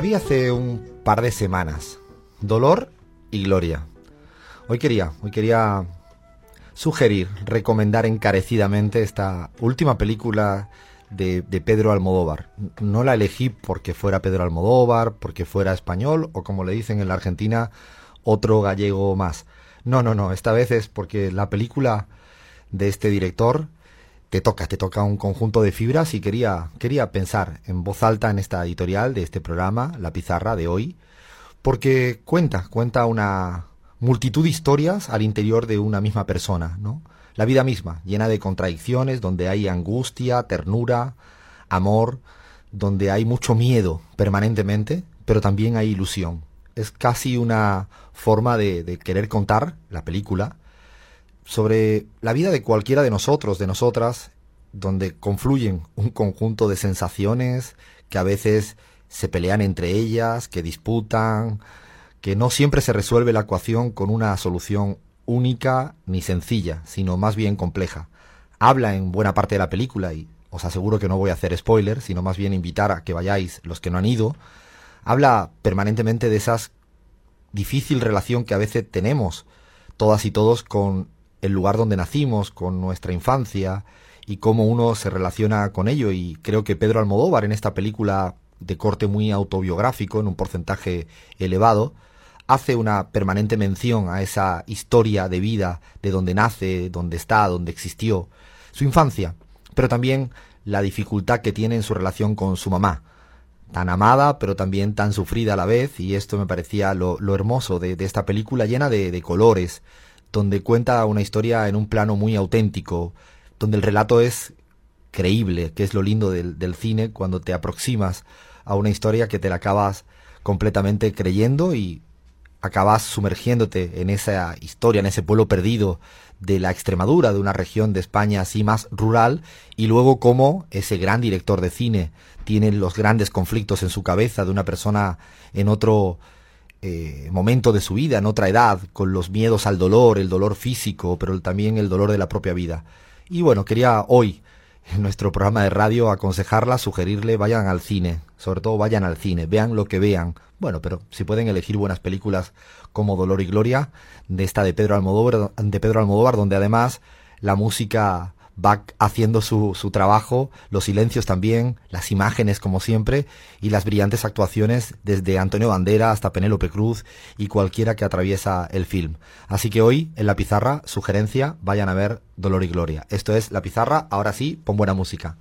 La hace un par de semanas. Dolor y gloria. Hoy quería, hoy quería sugerir, recomendar encarecidamente esta última película de, Pedro Almodóvar. No la elegí porque fuera Pedro Almodóvar, porque fuera español o como le dicen en la Argentina, otro gallego más. No, no, no, esta vez es porque la película de este director te toca, te toca un conjunto de fibras y quería, quería pensar en voz alta en esta editorial de este programa, La Pizarra de hoy, porque cuenta, cuenta una multitud de historias al interior de una misma persona, ¿no? La vida misma, llena de contradicciones, donde hay angustia, ternura, amor, donde hay mucho miedo permanentemente, pero también hay ilusión. Es casi una forma de, de querer contar la película, sobre la vida de cualquiera de nosotros, de nosotras, donde confluyen un conjunto de sensaciones que a veces se pelean entre ellas, que disputan, que no siempre se resuelve la ecuación con una solución única ni sencilla, sino más bien compleja. Habla en buena parte de la película, y os aseguro que no voy a hacer spoiler, sino más bien invitar a que vayáis los que no han ido, habla permanentemente de esa difícil relación que a veces tenemos todas y todos con el lugar donde nacimos, con nuestra infancia y cómo uno se relaciona con ello. Y creo que Pedro Almodóvar en esta película de corte muy autobiográfico, en un porcentaje elevado, hace una permanente mención a esa historia de vida, de donde nace, donde está, donde existió, su infancia, pero también la dificultad que tiene en su relación con su mamá, tan amada, pero también tan sufrida a la vez, y esto me parecía lo, hermoso de, esta película llena de colores, donde cuenta una historia en un plano muy auténtico, donde el relato es creíble, que es lo lindo del, cine cuando te aproximas a una historia que te la acabas completamente creyendo y acabas sumergiéndote en esa historia, en ese pueblo perdido de la Extremadura, de una región de España así más rural, y luego cómo ese gran director de cine tiene los grandes conflictos en su cabeza de una persona en otro eh, momento de su vida, en otra edad, con los miedos al dolor, el dolor físico, pero también el dolor de la propia vida. Y bueno, quería hoy, en nuestro programa de radio, aconsejarla, sugerirle, vayan al cine, sobre todo vayan al cine, vean lo que vean. Bueno, pero si pueden elegir buenas películas como Dolor y Gloria, de esta de Pedro Almodóvar, de Pedro Almodóvar donde además la música va haciendo su, su trabajo, los silencios también, las imágenes como siempre y las brillantes actuaciones desde Antonio Bandera hasta Penélope Cruz y cualquiera que atraviesa el film. Así que hoy en la pizarra, sugerencia, vayan a ver Dolor y Gloria. Esto es la pizarra, ahora sí, pon buena música.